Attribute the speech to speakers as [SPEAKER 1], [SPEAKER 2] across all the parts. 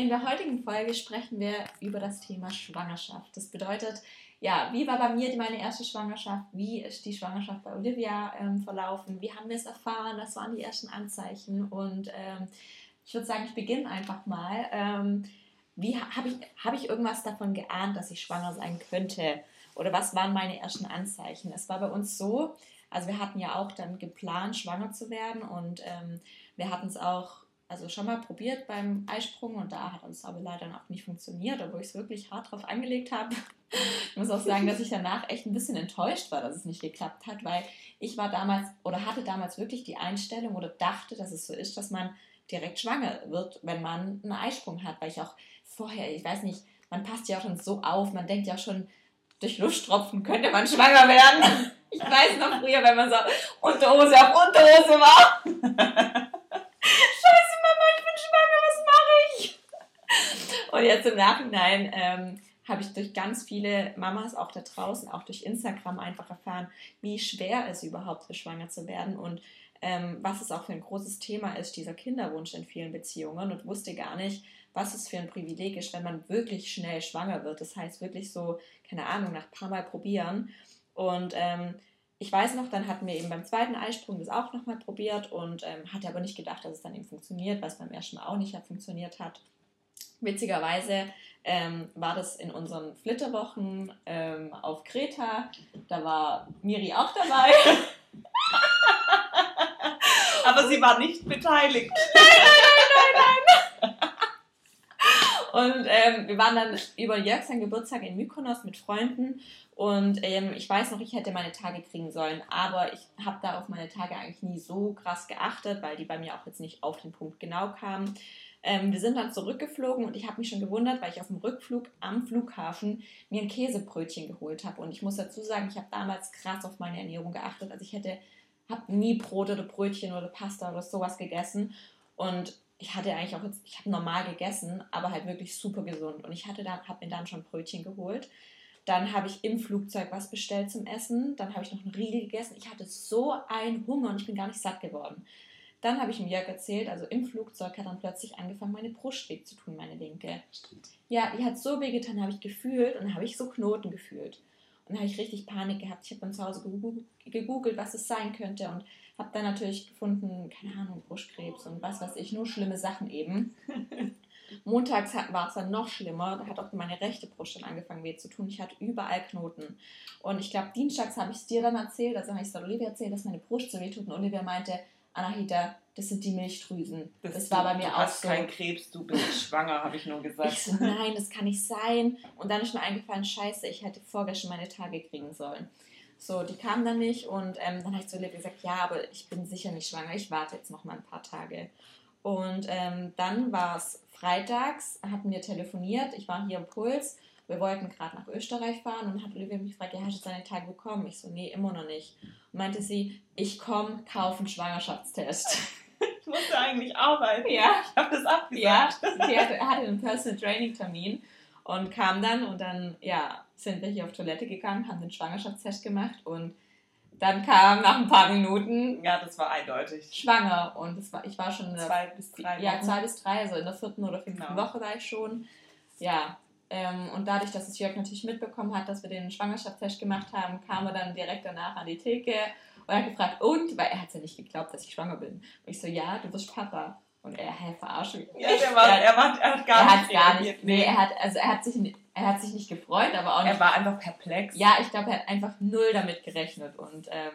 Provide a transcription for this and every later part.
[SPEAKER 1] In der heutigen Folge sprechen wir über das Thema Schwangerschaft. Das bedeutet, ja, wie war bei mir meine erste Schwangerschaft? Wie ist die Schwangerschaft bei Olivia ähm, verlaufen? Wie haben wir es erfahren? Was waren die ersten Anzeichen? Und ähm, ich würde sagen, ich beginne einfach mal. Ähm, wie habe ich, hab ich irgendwas davon geahnt, dass ich schwanger sein könnte? Oder was waren meine ersten Anzeichen? Es war bei uns so, also wir hatten ja auch dann geplant, schwanger zu werden und ähm, wir hatten es auch also schon mal probiert beim Eisprung und da hat uns aber leider auch nicht funktioniert, obwohl ich es wirklich hart drauf angelegt habe. ich muss auch sagen, dass ich danach echt ein bisschen enttäuscht war, dass es nicht geklappt hat, weil ich war damals oder hatte damals wirklich die Einstellung oder dachte, dass es so ist, dass man direkt schwanger wird, wenn man einen Eisprung hat, weil ich auch vorher, ich weiß nicht, man passt ja auch schon so auf, man denkt ja schon, durch Lusttropfen könnte man schwanger werden. Ich weiß noch früher, wenn man so Unterhose auf Unterhose war. Und jetzt im Nachhinein ähm, habe ich durch ganz viele Mamas auch da draußen, auch durch Instagram einfach erfahren, wie schwer es überhaupt ist, schwanger zu werden und ähm, was es auch für ein großes Thema ist, dieser Kinderwunsch in vielen Beziehungen und wusste gar nicht, was es für ein Privileg ist, wenn man wirklich schnell schwanger wird. Das heißt wirklich so, keine Ahnung, nach ein paar Mal probieren. Und ähm, ich weiß noch, dann hatten wir eben beim zweiten Eisprung das auch nochmal probiert und ähm, hatte aber nicht gedacht, dass es dann eben funktioniert, weil es beim ersten Mal auch nicht funktioniert hat. Witzigerweise ähm, war das in unseren Flitterwochen ähm, auf Kreta. Da war Miri auch dabei.
[SPEAKER 2] Aber sie war nicht beteiligt.
[SPEAKER 1] Nein, nein, nein, nein, nein. Und ähm, wir waren dann über Jörg seinen Geburtstag in Mykonos mit Freunden und ähm, ich weiß noch, ich hätte meine Tage kriegen sollen, aber ich habe da auf meine Tage eigentlich nie so krass geachtet, weil die bei mir auch jetzt nicht auf den Punkt genau kamen. Ähm, wir sind dann zurückgeflogen und ich habe mich schon gewundert, weil ich auf dem Rückflug am Flughafen mir ein Käsebrötchen geholt habe. Und ich muss dazu sagen, ich habe damals krass auf meine Ernährung geachtet. Also ich hätte, habe nie Brot oder Brötchen oder Pasta oder sowas gegessen. Und ich hatte eigentlich auch ich habe normal gegessen, aber halt wirklich super gesund. Und ich habe mir dann schon Brötchen geholt. Dann habe ich im Flugzeug was bestellt zum Essen. Dann habe ich noch einen Riegel gegessen. Ich hatte so einen Hunger und ich bin gar nicht satt geworden. Dann habe ich ihm Jörg erzählt, also im Flugzeug hat dann plötzlich angefangen, meine Brust weh zu tun, meine linke. Stimmt. Ja, die hat so weh getan, habe ich gefühlt und dann habe ich so Knoten gefühlt. Und dann habe ich richtig Panik gehabt. Ich habe dann zu Hause gegoogelt, was es sein könnte und habe dann natürlich gefunden, keine Ahnung, Brustkrebs und was weiß ich, nur schlimme Sachen eben. Montags war es dann noch schlimmer. Da hat auch meine rechte Brust schon angefangen weh zu tun. Ich hatte überall Knoten. Und ich glaube, dienstags habe ich es dir dann erzählt, also habe ich es Olivia erzählt, dass meine Brust so weh tut. Und Olivia meinte, Anahita, das sind die Milchdrüsen. Das, das war bei mir
[SPEAKER 2] du auch hast so. keinen Krebs, du bist schwanger, habe ich nur gesagt.
[SPEAKER 1] Ich so, nein, das kann nicht sein. Und dann ist mir eingefallen, scheiße, ich hätte vorgestern meine Tage kriegen sollen. So, die kamen dann nicht und ähm, dann habe ich zu Liv gesagt, ja, aber ich bin sicher nicht schwanger, ich warte jetzt noch mal ein paar Tage. Und ähm, dann war es freitags, hatten wir telefoniert, ich war hier im Puls wir wollten gerade nach Österreich fahren und hat Olivia mich gefragt, ja, hast du deine Tage bekommen? Ich so, nee, immer noch nicht. Und meinte sie, ich komme, kaufe einen Schwangerschaftstest.
[SPEAKER 2] Ich musste eigentlich arbeiten. Ja. Ich habe das abgesagt.
[SPEAKER 1] Ja, sie hatte, hatte einen Personal Training Termin und kam dann und dann, ja, sind wir hier auf Toilette gegangen, haben den Schwangerschaftstest gemacht und dann kam nach ein paar Minuten.
[SPEAKER 2] Ja, das war eindeutig.
[SPEAKER 1] Schwanger und das war, ich war schon zwei bis drei Wochen. Ja, zwei bis drei, also in der vierten oder fünften genau. Woche war ich schon. Ja, ähm, und dadurch, dass es Jörg natürlich mitbekommen hat, dass wir den Schwangerschaftstest gemacht haben, kam er dann direkt danach an die Theke und hat gefragt, und? Weil er hat ja nicht geglaubt, dass ich schwanger bin. Und ich so, ja, du bist Papa. Und er, hä, verarsche mich. Ja, der war, er, war, er hat gar er nicht, gar nicht Nee, er hat, also er hat sich, er hat sich nicht gefreut, aber auch nicht.
[SPEAKER 2] Er war einfach perplex.
[SPEAKER 1] Ja, ich glaube, er hat einfach null damit gerechnet und, ähm,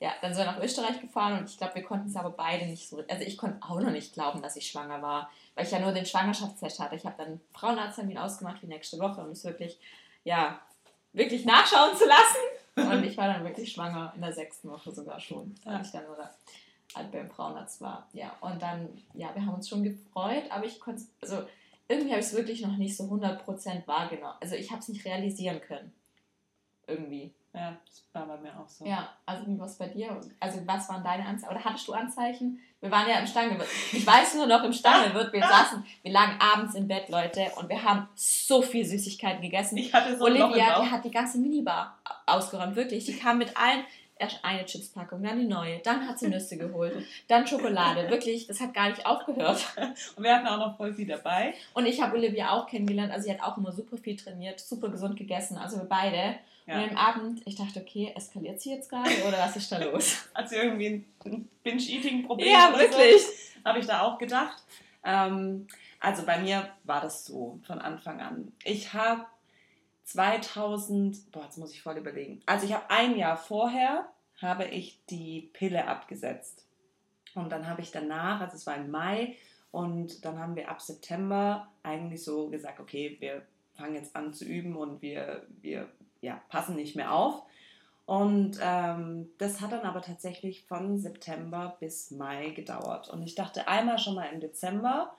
[SPEAKER 1] ja, dann sind wir nach Österreich gefahren und ich glaube, wir konnten es aber beide nicht so. Also ich konnte auch noch nicht glauben, dass ich schwanger war, weil ich ja nur den Schwangerschaftstest hatte. Ich habe dann einen Frauenarzttermin ausgemacht für nächste Woche, um es wirklich, ja, wirklich nachschauen zu lassen. Und ich war dann wirklich schwanger in der sechsten Woche sogar schon, als ich dann oder halt beim Frauenarzt war. Ja, und dann, ja, wir haben uns schon gefreut, aber ich konnte also irgendwie habe ich es wirklich noch nicht so 100% wahrgenommen. Also ich habe es nicht realisieren können. Irgendwie.
[SPEAKER 2] Ja, das war bei mir auch so.
[SPEAKER 1] Ja, also wie war es bei dir? Also was waren deine Anzeichen? Oder hattest du Anzeichen? Wir waren ja im Stangewirt. Ich weiß nur noch im Stangewirt, wir saßen, wir lagen abends im Bett, Leute, und wir haben so viel Süßigkeiten gegessen. Ich hatte so Olivia, die hat die ganze Minibar ausgeräumt, wirklich. Die kam mit allen Erst eine Chipspackung, dann die neue, dann hat sie Nüsse geholt, dann Schokolade. Wirklich, das hat gar nicht aufgehört.
[SPEAKER 2] Und wir hatten auch noch voll viel dabei.
[SPEAKER 1] Und ich habe Olivia auch kennengelernt. Also sie hat auch immer super viel trainiert, super gesund gegessen. Also wir beide. Ja. Und am Abend, ich dachte, okay, eskaliert sie jetzt gerade oder was ist da los?
[SPEAKER 2] Hat sie irgendwie ein Binge-Eating-Problem? Ja, wirklich. So? Habe ich da auch gedacht. Ähm, also bei mir war das so von Anfang an. Ich habe 2000, boah, jetzt muss ich voll überlegen. Also ich habe ein Jahr vorher, habe ich die Pille abgesetzt. Und dann habe ich danach, also es war im Mai, und dann haben wir ab September eigentlich so gesagt, okay, wir fangen jetzt an zu üben und wir, wir ja, passen nicht mehr auf. Und ähm, das hat dann aber tatsächlich von September bis Mai gedauert. Und ich dachte einmal schon mal im Dezember,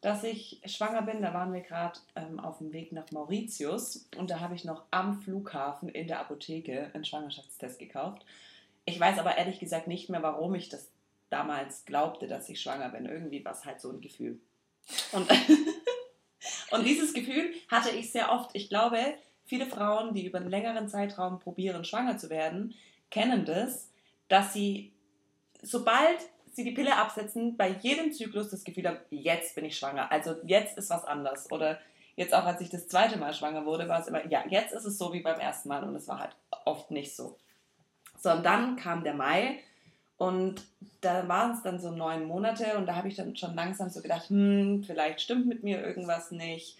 [SPEAKER 2] dass ich schwanger bin. Da waren wir gerade ähm, auf dem Weg nach Mauritius und da habe ich noch am Flughafen in der Apotheke einen Schwangerschaftstest gekauft. Ich weiß aber ehrlich gesagt nicht mehr, warum ich das damals glaubte, dass ich schwanger bin. Irgendwie war es halt so ein Gefühl. Und, und dieses Gefühl hatte ich sehr oft. Ich glaube, viele Frauen, die über einen längeren Zeitraum probieren, schwanger zu werden, kennen das, dass sie, sobald sie die Pille absetzen, bei jedem Zyklus das Gefühl haben, jetzt bin ich schwanger. Also jetzt ist was anders. Oder jetzt auch, als ich das zweite Mal schwanger wurde, war es immer, ja, jetzt ist es so wie beim ersten Mal. Und es war halt oft nicht so. So, und dann kam der Mai und da waren es dann so neun Monate und da habe ich dann schon langsam so gedacht, hm, vielleicht stimmt mit mir irgendwas nicht.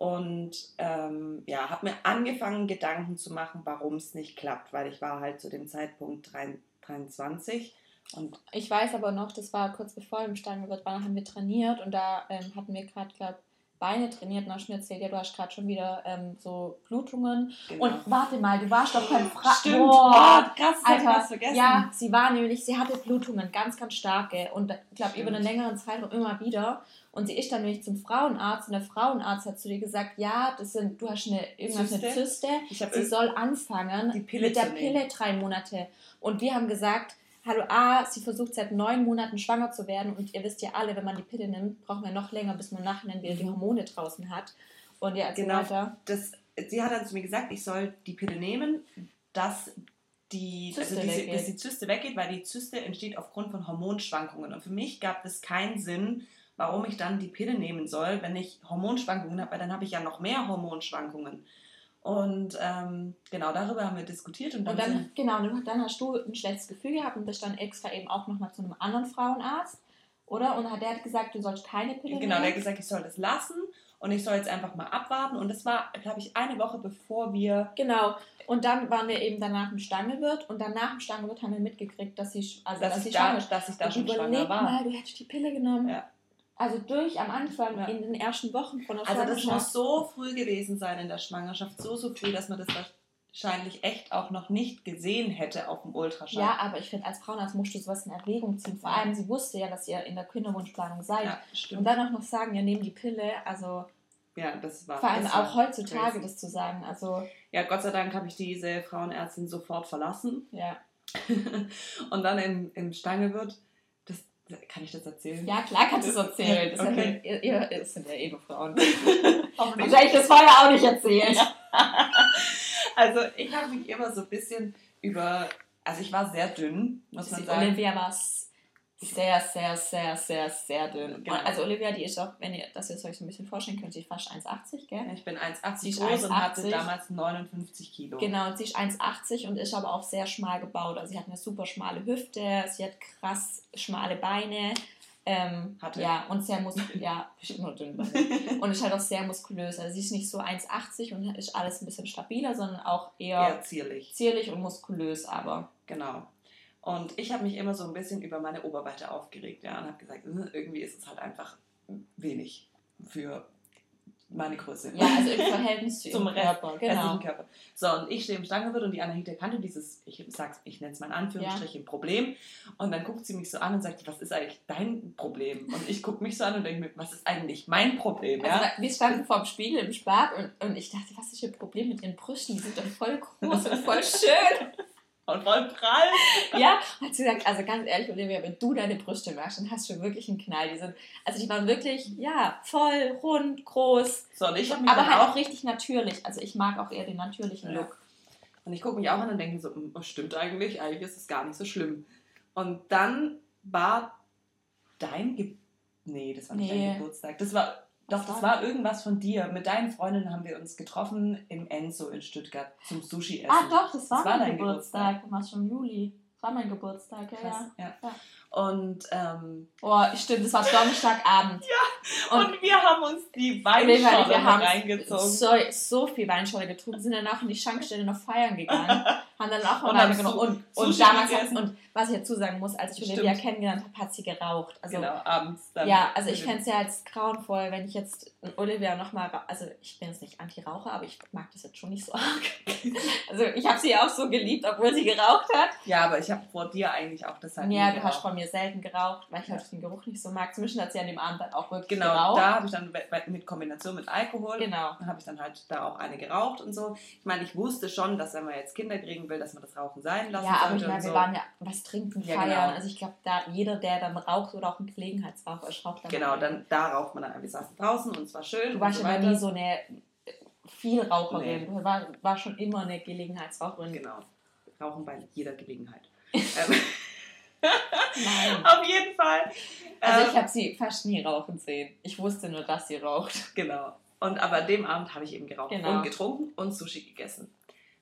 [SPEAKER 2] Und ähm, ja, habe mir angefangen, Gedanken zu machen, warum es nicht klappt, weil ich war halt zu dem Zeitpunkt 23
[SPEAKER 1] und ich weiß aber noch, das war kurz bevor im Stangenwirt waren, haben wir trainiert und da ähm, hatten wir gerade, glaube Beine trainiert und hast schon erzählt, ja, du hast gerade schon wieder ähm, so Blutungen. Genau. Und warte mal, du warst doch beim Fra Stimmt, Boah, krass, Alter, vergessen. Ja, sie war nämlich, sie hatte Blutungen, ganz, ganz starke und ich glaube über einen längeren Zeitraum immer wieder. Und sie ist dann nämlich zum Frauenarzt und der Frauenarzt hat zu dir gesagt, ja, das sind, du hast eine, irgendwas Zyste. eine Zyste. sie soll anfangen mit der Pille drei Monate. Und wir haben gesagt, hallo A, sie versucht seit neun Monaten schwanger zu werden und ihr wisst ja alle, wenn man die Pille nimmt, braucht man noch länger, bis man nachher wieder die mhm. Hormone draußen hat. Und ja,
[SPEAKER 2] genau, weiter. Das, sie hat dann zu mir gesagt, ich soll die Pille nehmen, dass die, also diese, dass die Zyste weggeht, weil die Zyste entsteht aufgrund von Hormonschwankungen. Und für mich gab es keinen Sinn, warum ich dann die Pille nehmen soll, wenn ich Hormonschwankungen habe, weil dann habe ich ja noch mehr Hormonschwankungen. Und ähm, genau darüber haben wir diskutiert.
[SPEAKER 1] Und dann, und dann genau, dann hast du ein schlechtes Gefühl gehabt und bist dann extra eben auch nochmal zu einem anderen Frauenarzt, oder? Und der hat gesagt, du sollst keine Pille
[SPEAKER 2] Genau, der hat gesagt, ich soll das lassen und ich soll jetzt einfach mal abwarten. Und das war, glaube ich, eine Woche bevor wir.
[SPEAKER 1] Genau. Und dann waren wir eben danach im Stangelwirt und danach im Stangelwirt haben wir mitgekriegt, dass sie, also dass, dass ich da, dass ich da schon schwanger war. Mal, du hättest die Pille genommen. Ja. Also durch am Anfang, ja. in den ersten Wochen von der
[SPEAKER 2] Schwangerschaft. Also das muss so früh gewesen sein in der Schwangerschaft, so, so früh, dass man das wahrscheinlich echt auch noch nicht gesehen hätte auf dem Ultraschall.
[SPEAKER 1] Ja, aber ich finde, als Frauenarzt musst du sowas in Erwägung ziehen. Vor allem, sie wusste ja, dass ihr in der Kinderwunschplanung seid. Ja, stimmt. Und dann auch noch sagen, ja, nehmen die Pille, also... Ja, das war... Vor allem auch heutzutage crazy. das zu sagen, also...
[SPEAKER 2] Ja, Gott sei Dank habe ich diese Frauenärztin sofort verlassen. Ja. Und dann im, im Stangewirt kann ich das erzählen?
[SPEAKER 1] Ja, klar kannst du es erzählen. Das, okay. ja, ihr, ihr, sind ja eh nur Frauen. Wahrscheinlich das vorher auch nicht erzählt.
[SPEAKER 2] also ich habe mich immer so ein bisschen über, also ich war sehr dünn, muss man sagen.
[SPEAKER 1] Olivia war sehr, sehr, sehr, sehr, sehr dünn. Genau. Also Olivia, die ist auch, wenn ihr das jetzt euch so ein bisschen vorstellen könnt, sie ist fast 1,80, gell?
[SPEAKER 2] Ich bin 1,80 groß 1, und hatte damals 59 Kilo.
[SPEAKER 1] Genau, sie ist 1,80 und ist aber auch sehr schmal gebaut. Also sie hat eine super schmale Hüfte, sie hat krass schmale Beine. Ähm, Hatte. Ja, und sehr muskulös. ja, nur dünn. und ist halt auch sehr muskulös. Also sie ist nicht so 1,80 und ist alles ein bisschen stabiler, sondern auch eher, eher zierlich. zierlich und muskulös, aber.
[SPEAKER 2] Genau. Und ich habe mich immer so ein bisschen über meine Oberweite aufgeregt, ja, und habe gesagt, hm, irgendwie ist es halt einfach wenig für meine Größe. Ja, also im Verhältnis zu zum Körper, genau. Körper. So, und ich stehe im Stangewirt und die Anahita kannte dieses, ich sag's, ich nenne es mal in Anführungsstrichen, ja. Problem. Und dann guckt sie mich so an und sagt, was ist eigentlich dein Problem? Und ich gucke mich so an und denke mir, was ist eigentlich mein Problem?
[SPEAKER 1] Also, ja? Wir standen vor dem Spiegel im Spart und, und ich dachte, was ist ihr Problem mit ihren Brüsten? Die sind doch voll groß und voll schön.
[SPEAKER 2] Und voll prall.
[SPEAKER 1] ja, hat sie gesagt, also ganz ehrlich, Olivia, wenn du deine Brüste machst, dann hast du wirklich einen Knall. Die sind, also die waren wirklich, ja, voll, rund, groß. So, und ich mich Aber halt auch, auch richtig natürlich. Also ich mag auch eher den natürlichen ja. Look.
[SPEAKER 2] Und ich gucke mich auch an und denke so, hm, was stimmt eigentlich? Eigentlich ist es gar nicht so schlimm. Und dann war dein Ge Nee, das war nicht nee. dein Geburtstag. Das war doch, das war irgendwas von dir. Mit deinen Freundinnen haben wir uns getroffen im Enzo in Stuttgart zum Sushi essen.
[SPEAKER 1] Ah, doch, das war, das war dein Geburtstag. Du warst schon im Juli. Das war mein Geburtstag, ja.
[SPEAKER 2] Krass, ja. ja. Und, ähm,
[SPEAKER 1] oh, stimmt, das war Donnerstagabend.
[SPEAKER 2] ja, und, und, wir haben uns die Weinscholle reingezogen.
[SPEAKER 1] So, so viel Weinscholle getrunken, sind dann auch in die Schankstelle noch feiern gegangen. haben dann auch eine genommen. Und, und damals hat, und was ich dazu sagen muss, als ich Olivia kennengelernt habe, hat sie geraucht. Also,
[SPEAKER 2] genau, abends
[SPEAKER 1] dann. Ja, also ich fände es ja als grauenvoll, wenn ich jetzt Olivia nochmal, also ich bin jetzt nicht Anti-Raucher, aber ich mag das jetzt schon nicht so arg. also ich habe sie auch so geliebt, obwohl sie geraucht hat.
[SPEAKER 2] Ja, aber ich habe vor dir eigentlich auch das
[SPEAKER 1] halt Ja, du hast von mir selten geraucht, weil ich halt den Geruch nicht so mag. Zwischen hat sie an dem Abend dann auch wirklich
[SPEAKER 2] genau, geraucht. Genau, da habe ich dann mit Kombination mit Alkohol, genau. habe ich dann halt da auch eine geraucht und so. Ich meine, ich wusste schon, dass wenn man jetzt Kinder kriegen will, dass man das Rauchen sein lassen
[SPEAKER 1] ja, aber ich meine, wir so. waren ja was trinken, ja, feiern. Genau. Also ich glaube, da jeder, der dann raucht oder auch ein Gelegenheitsraucher ist, raucht
[SPEAKER 2] dann. Genau, dann da raucht man dann. Wir saßen draußen und es war schön.
[SPEAKER 1] Du warst ja nie so eine Vielraucherin. Nee. Du war, war schon immer eine Gelegenheitsraucherin.
[SPEAKER 2] Genau. Rauchen bei jeder Gelegenheit. Ähm, Nein. Auf jeden Fall.
[SPEAKER 1] Also ich ähm, habe sie fast nie rauchen sehen. Ich wusste nur, dass sie raucht.
[SPEAKER 2] Genau. Und aber an dem Abend habe ich eben geraucht genau. und getrunken und Sushi gegessen.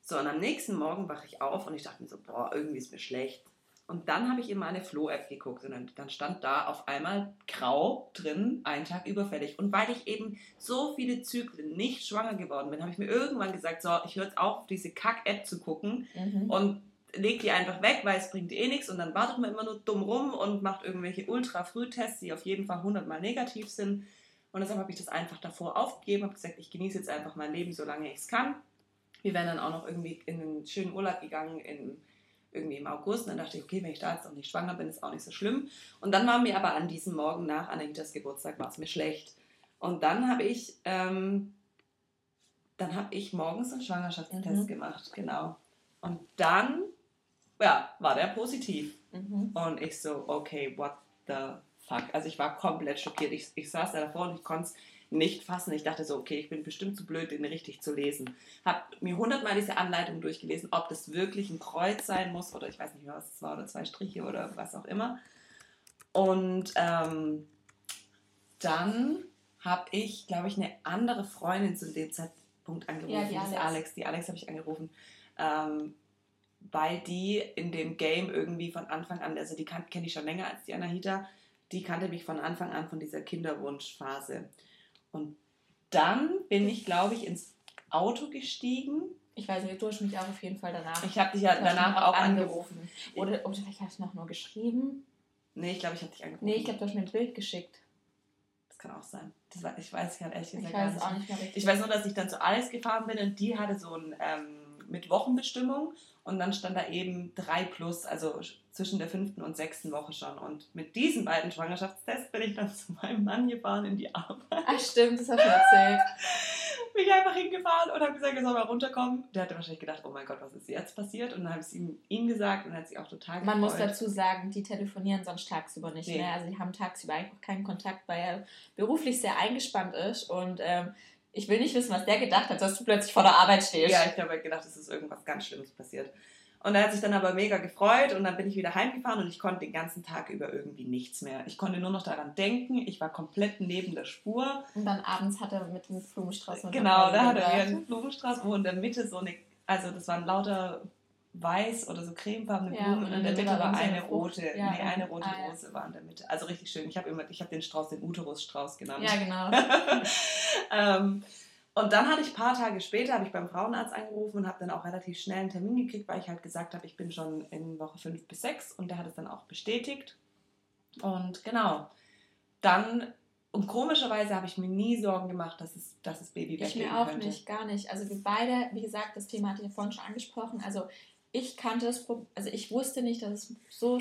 [SPEAKER 2] So, und am nächsten Morgen wache ich auf und ich dachte mir so, boah, irgendwie ist mir schlecht. Und dann habe ich in meine Flo-App geguckt und dann, dann, stand da auf einmal grau drin, ein Tag überfällig. Und weil ich eben so viele Zyklen nicht schwanger geworden bin, habe ich mir irgendwann gesagt, so, ich höre jetzt auf, diese Kack-App zu gucken mhm. und leg die einfach weg, weil es bringt eh nichts. Und dann wartet man immer nur dumm rum und macht irgendwelche ultra-Frühtests, die auf jeden Fall 100 Mal negativ sind. Und deshalb habe ich das einfach davor aufgegeben, habe gesagt, ich genieße jetzt einfach mein Leben, solange ich es kann wir wären dann auch noch irgendwie in einen schönen Urlaub gegangen in, irgendwie im August. Und dann dachte ich, okay, wenn ich da jetzt noch nicht schwanger bin, ist auch nicht so schlimm. Und dann war mir aber an diesem Morgen nach Anahitas Geburtstag war es mir schlecht. Und dann habe ich, ähm, dann habe ich morgens einen Schwangerschaftstest mhm. gemacht, genau. Und dann, ja, war der positiv. Mhm. Und ich so, okay, what the fuck. Also ich war komplett schockiert. Ich, ich saß da davor und ich konnte es nicht fassen. Ich dachte so, okay, ich bin bestimmt zu blöd, den richtig zu lesen. Habe mir hundertmal diese Anleitung durchgelesen, ob das wirklich ein Kreuz sein muss oder ich weiß nicht, was es war oder zwei Striche oder was auch immer. Und ähm, dann habe ich, glaube ich, eine andere Freundin zu dem Zeitpunkt angerufen. Ja, die Alex. Alex. Die Alex habe ich angerufen. Ähm, weil die in dem Game irgendwie von Anfang an, also die kenne ich schon länger als die Anahita, die kannte mich von Anfang an von dieser Kinderwunschphase. Und dann bin ich, glaube ich, ins Auto gestiegen.
[SPEAKER 1] Ich weiß nicht, du hast mich auch auf jeden Fall danach.
[SPEAKER 2] Ich habe dich ja danach auch, auch
[SPEAKER 1] angerufen. angerufen. Oder, oder vielleicht hast du noch nur geschrieben.
[SPEAKER 2] Nee, ich glaube, ich habe dich angerufen.
[SPEAKER 1] Nee, ich glaube, du hast mir ein Bild geschickt.
[SPEAKER 2] Das kann auch sein. Das war, ich weiß, ich habe ehrlich gesagt ich weiß gar nicht. Auch nicht mehr richtig. Ich weiß nur, dass ich dann zu Alex gefahren bin und die hatte so ein ähm, mit Wochenbestimmung und dann stand da eben 3 plus, also zwischen der fünften und sechsten Woche schon. Und mit diesen beiden Schwangerschaftstests bin ich dann zu meinem Mann gefahren in die Arbeit.
[SPEAKER 1] Ach stimmt, das hast du erzählt.
[SPEAKER 2] bin ich einfach hingefahren und habe gesagt, er soll mal runterkommen. Der hatte wahrscheinlich gedacht, oh mein Gott, was ist jetzt passiert? Und dann habe ich es ihm, ihm gesagt und er hat sich auch total
[SPEAKER 1] gefreut. Man muss dazu sagen, die telefonieren sonst tagsüber nicht nee. mehr. Also die haben tagsüber einfach keinen Kontakt, weil er beruflich sehr eingespannt ist und ähm, ich will nicht wissen, was der gedacht hat, dass du plötzlich vor der Arbeit stehst.
[SPEAKER 2] Ja, ich habe halt gedacht, es ist irgendwas ganz Schlimmes passiert. Und er hat sich dann aber mega gefreut und dann bin ich wieder heimgefahren und ich konnte den ganzen Tag über irgendwie nichts mehr. Ich konnte nur noch daran denken, ich war komplett neben der Spur.
[SPEAKER 1] Und dann abends hat er mit dem Blumenstrauß
[SPEAKER 2] Genau, da hat er einen Blumenstrauß, wo in der Mitte so eine, also das waren lauter weiß oder so cremefarbene Blumen ja, und in der Mitte war eine rote, ja, nee, eine rote ah, Rose war in der Mitte. Also richtig schön. Ich habe immer, ich habe den Strauß den Uterusstrauß genannt.
[SPEAKER 1] Ja, genau.
[SPEAKER 2] ähm, und dann hatte ich ein paar Tage später, habe ich beim Frauenarzt angerufen und habe dann auch relativ schnell einen Termin gekriegt, weil ich halt gesagt habe, ich bin schon in Woche 5 bis 6 und der hat es dann auch bestätigt. Und genau, dann und komischerweise habe ich mir nie Sorgen gemacht, dass es, dass es Baby
[SPEAKER 1] weggehen Ich mir auch könnte. nicht, gar nicht. Also wir beide, wie gesagt, das Thema hatte ich ja vorhin schon angesprochen. Also ich kannte das, also ich wusste nicht, dass es so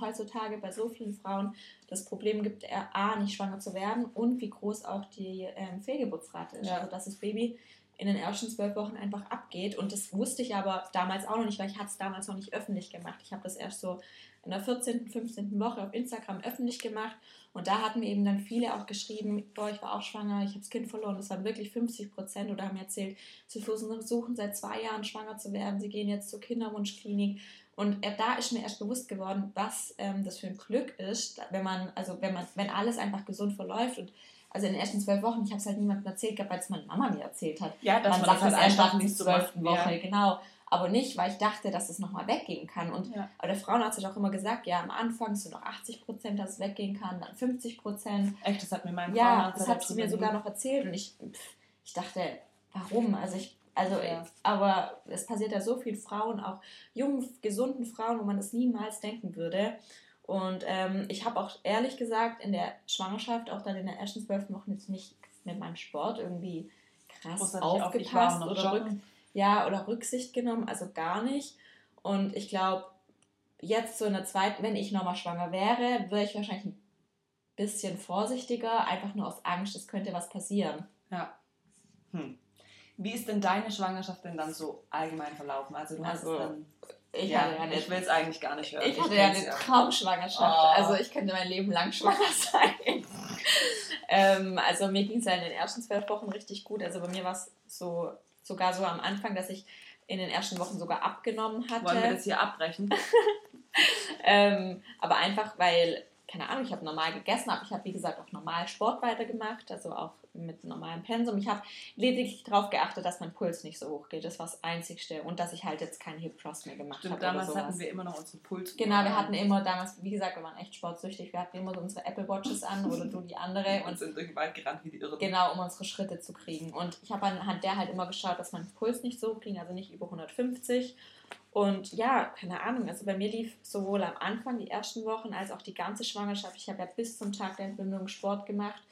[SPEAKER 1] heutzutage bei so vielen Frauen das Problem gibt, A, nicht schwanger zu werden und wie groß auch die ähm, Fehlgeburtsrate ist. Ja. Also dass das Baby in den ersten zwölf Wochen einfach abgeht. Und das wusste ich aber damals auch noch nicht, weil ich hatte es damals noch nicht öffentlich gemacht. Ich habe das erst so in der 14., 15. Woche auf Instagram öffentlich gemacht. Und da hatten mir eben dann viele auch geschrieben, boah, ich war auch schwanger, ich habe das Kind verloren. Das waren wirklich 50 Prozent oder haben erzählt, sie versuchen seit zwei Jahren schwanger zu werden. Sie gehen jetzt zur Kinderwunschklinik. Und da ist mir erst bewusst geworden, was ähm, das für ein Glück ist, wenn man, also wenn man, wenn alles einfach gesund verläuft und also in den ersten zwölf Wochen, ich habe es halt niemandem erzählt weil es meine Mama mir erzählt hat. Ja, das man sagt das halt erst nach der zwölften Woche, ja. genau. Aber nicht, weil ich dachte, dass es nochmal weggehen kann. Und ja. aber der Frauenarzt hat auch immer gesagt, ja, am Anfang sind noch 80 Prozent, dass es weggehen kann, dann 50 Prozent. Echt, das hat mir mein Frauenarzt Ja, das hat sie mir sogar noch erzählt. Und ich, ich dachte, warum? Also ich also, ja. aber es passiert ja so vielen Frauen, auch jungen, gesunden Frauen, wo man das niemals denken würde. Und ähm, ich habe auch ehrlich gesagt in der Schwangerschaft, auch dann in der ersten zwölf Wochen jetzt nicht mit meinem Sport irgendwie krass aufgepasst auf, oder, Rück, ja, oder Rücksicht genommen, also gar nicht. Und ich glaube, jetzt so in der zweiten, wenn ich nochmal schwanger wäre, wäre ich wahrscheinlich ein bisschen vorsichtiger, einfach nur aus Angst, es könnte was passieren.
[SPEAKER 2] Ja. Hm. Wie ist denn deine Schwangerschaft denn dann so allgemein verlaufen? Also du hast also, dann ich, ja, ja ich will es eigentlich gar nicht hören.
[SPEAKER 1] Ich hatte ich ja eine ja. Traumschwangerschaft. Oh. Also ich könnte mein Leben lang schwanger sein. ähm, also mir ging es ja in den ersten zwölf Wochen richtig gut. Also bei mir war es so sogar so am Anfang, dass ich in den ersten Wochen sogar abgenommen hatte.
[SPEAKER 2] Wollen wir das hier abbrechen?
[SPEAKER 1] ähm, aber einfach, weil, keine Ahnung, ich habe normal gegessen, aber ich habe, wie gesagt, auch normal Sport weitergemacht, also auch mit normalem Pensum. Ich habe lediglich darauf geachtet, dass mein Puls nicht so hoch geht. Das war das Einzigste. Und dass ich halt jetzt keinen Hip Thrust mehr gemacht habe. damals hatten wir immer noch unseren Puls. Genau, wir hatten immer damals, wie gesagt, wir waren echt sportsüchtig. Wir hatten immer so unsere Apple Watches an oder du die andere. und sind durch den Wald gerannt wie die Irren. Genau, um unsere Schritte zu kriegen. Und ich habe anhand der halt immer geschaut, dass mein Puls nicht so hoch ging, also nicht über 150. Und ja, keine Ahnung, also bei mir lief sowohl am Anfang, die ersten Wochen, als auch die ganze Schwangerschaft. Ich habe ja bis zum Tag der Entbindung Sport gemacht.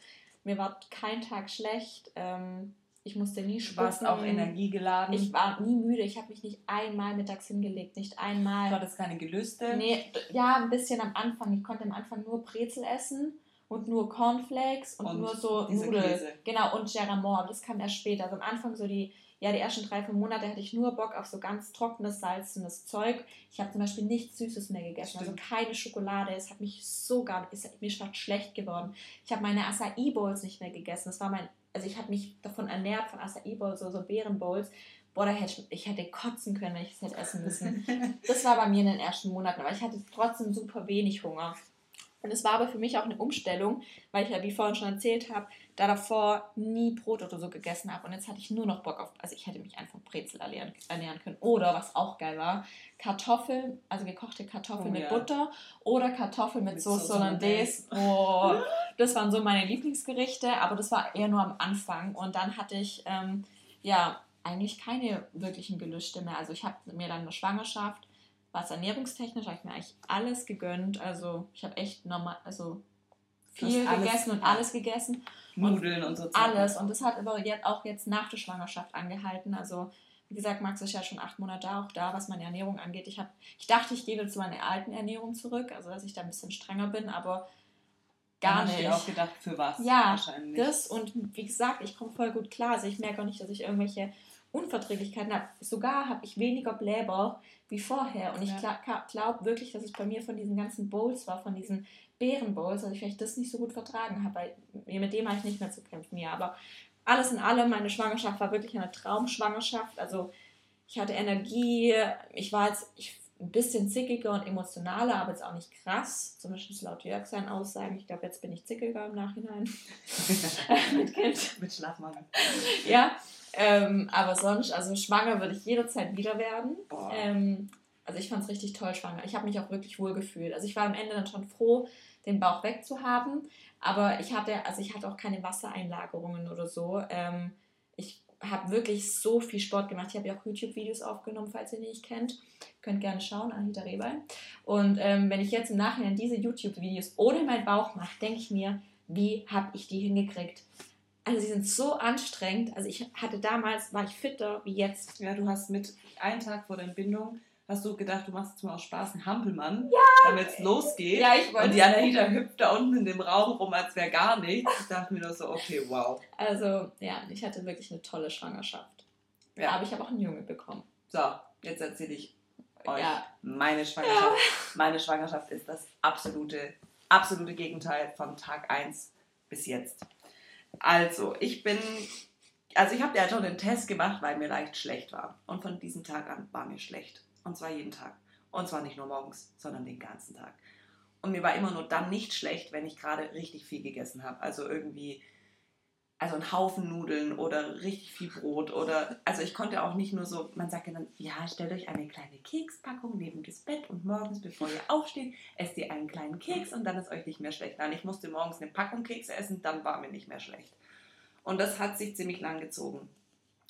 [SPEAKER 1] Mir war kein Tag schlecht. Ähm, ich musste nie spucken. Du warst auch energiegeladen. Ich war nie müde. Ich habe mich nicht einmal mittags hingelegt. Nicht einmal.
[SPEAKER 2] War das keine Gelüste?
[SPEAKER 1] Nee, ja, ein bisschen am Anfang. Ich konnte am Anfang nur Brezel essen und nur Cornflakes und, und nur so Nudeln. Genau, und Geramont. Aber das kam erst später. Also am Anfang so die ja, die ersten drei, vier Monate hatte ich nur Bock auf so ganz trockenes, salzenes Zeug. Ich habe zum Beispiel nichts Süßes mehr gegessen, also Stimmt. also keine Schokolade. Es hat mich so gar, es hat mir schlecht geworden. Ich habe meine Acai Bowls nicht mehr gegessen. Das war mein, also ich habe mich davon ernährt von Acai Bowls, so, so Beerenbowls. Boah, da hätte ich, ich hätte kotzen können, wenn ich es hätte essen müssen. das war bei mir in den ersten Monaten, aber ich hatte trotzdem super wenig Hunger. Und es war aber für mich auch eine Umstellung, weil ich ja, wie vorhin schon erzählt habe, da davor nie Brot oder so gegessen habe. Und jetzt hatte ich nur noch Bock auf, also ich hätte mich einfach Brezel ernähren, ernähren können. Oder, was auch geil war, Kartoffeln, also gekochte Kartoffeln oh, mit ja. Butter oder Kartoffeln mit, mit Sauce Hollandaise. Oh, das waren so meine Lieblingsgerichte, aber das war eher nur am Anfang. Und dann hatte ich, ähm, ja, eigentlich keine wirklichen Gelüste mehr. Also ich habe mir dann eine Schwangerschaft was ernährungstechnisch habe ich mir eigentlich alles gegönnt. Also ich habe echt normal, also viel gegessen und alles gegessen. Nudeln und, und so. Alles. Und das hat aber jetzt auch jetzt nach der Schwangerschaft angehalten. Also wie gesagt, Max ist ja schon acht Monate auch da, was meine Ernährung angeht. Ich, hab, ich dachte, ich gehe zu meiner alten Ernährung zurück, also dass ich da ein bisschen strenger bin, aber gar nicht. Ich auch gedacht, für was? Ja, wahrscheinlich. das und wie gesagt, ich komme voll gut klar. Also ich merke auch nicht, dass ich irgendwelche Unverträglichkeiten habe. Sogar habe ich weniger Bläber wie vorher. Und ich ja. glaube wirklich, dass es bei mir von diesen ganzen Bowls war, von diesen Beerenbowls, dass ich vielleicht das nicht so gut vertragen habe, weil mit dem habe ich nicht mehr zu kämpfen. Ja, aber alles in allem, meine Schwangerschaft war wirklich eine Traumschwangerschaft. Also ich hatte Energie, ich war jetzt ich, ein bisschen zickiger und emotionaler, aber jetzt auch nicht krass. Zumindest laut Jörg seinen Aussagen. Ich glaube, jetzt bin ich zickiger im Nachhinein. mit Kind. Mit Schlafmangel. Ja, ähm, aber sonst, also schwanger würde ich jederzeit wieder werden. Ähm, also ich fand es richtig toll, schwanger. Ich habe mich auch wirklich wohl gefühlt. Also ich war am Ende dann schon froh, den Bauch wegzuhaben. Aber ich hatte, also ich hatte auch keine Wassereinlagerungen oder so. Ähm, ich habe wirklich so viel Sport gemacht. Ich habe ja auch YouTube-Videos aufgenommen, falls ihr die nicht kennt. Könnt gerne schauen, Anita Rehbein. Und ähm, wenn ich jetzt im Nachhinein diese YouTube-Videos ohne meinen Bauch mache, denke ich mir, wie habe ich die hingekriegt? Also sie sind so anstrengend. Also ich hatte damals, war ich fitter wie jetzt.
[SPEAKER 2] Ja, du hast mit einen Tag vor der Entbindung hast du gedacht, du machst jetzt mal aus Spaß einen Hampelmann, ja, damit es losgeht. Ja, ich wollte. Und die Anita hüpft da unten in dem Raum rum, als wäre gar nichts. Ich dachte mir nur so, okay, wow.
[SPEAKER 1] Also, ja, ich hatte wirklich eine tolle Schwangerschaft. Ja. Aber ich habe auch einen Junge bekommen.
[SPEAKER 2] So, jetzt erzähle ich euch ja. meine Schwangerschaft. Meine Schwangerschaft ist das absolute, absolute Gegenteil von Tag 1 bis jetzt. Also, ich bin, also ich habe ja schon einen Test gemacht, weil mir leicht schlecht war. Und von diesem Tag an war mir schlecht. Und zwar jeden Tag. Und zwar nicht nur morgens, sondern den ganzen Tag. Und mir war immer nur dann nicht schlecht, wenn ich gerade richtig viel gegessen habe. Also irgendwie also ein Haufen Nudeln oder richtig viel Brot oder also ich konnte auch nicht nur so, man sagt ja dann, ja, stellt euch eine kleine Kekspackung neben das Bett und morgens, bevor ihr aufsteht, esst ihr einen kleinen Keks und dann ist euch nicht mehr schlecht. Nein, ich musste morgens eine Packung Kekse essen, dann war mir nicht mehr schlecht. Und das hat sich ziemlich lang gezogen.